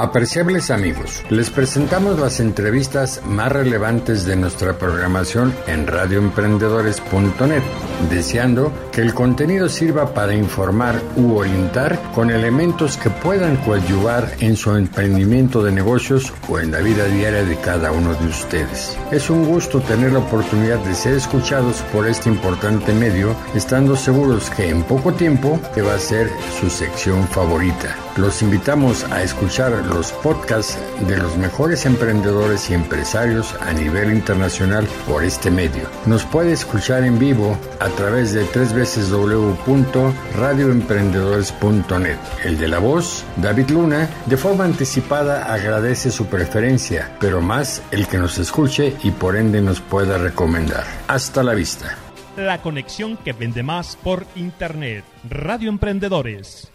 Apreciables amigos, les presentamos las entrevistas más relevantes de nuestra programación en radioemprendedores.net, deseando que el contenido sirva para informar u orientar con elementos que puedan coadyuvar en su emprendimiento de negocios o en la vida diaria de cada uno de ustedes. Es un gusto tener la oportunidad de ser escuchados por este importante medio, estando seguros que en poco tiempo va a ser su sección favorita. Los invitamos a escuchar los podcasts de los mejores emprendedores y empresarios a nivel internacional por este medio. Nos puede escuchar en vivo a través de www.radioemprendedores.net. El de la voz, David Luna, de forma anticipada agradece su preferencia, pero más el que nos escuche y por ende nos pueda recomendar. Hasta la vista. La conexión que vende más por Internet. Radio Emprendedores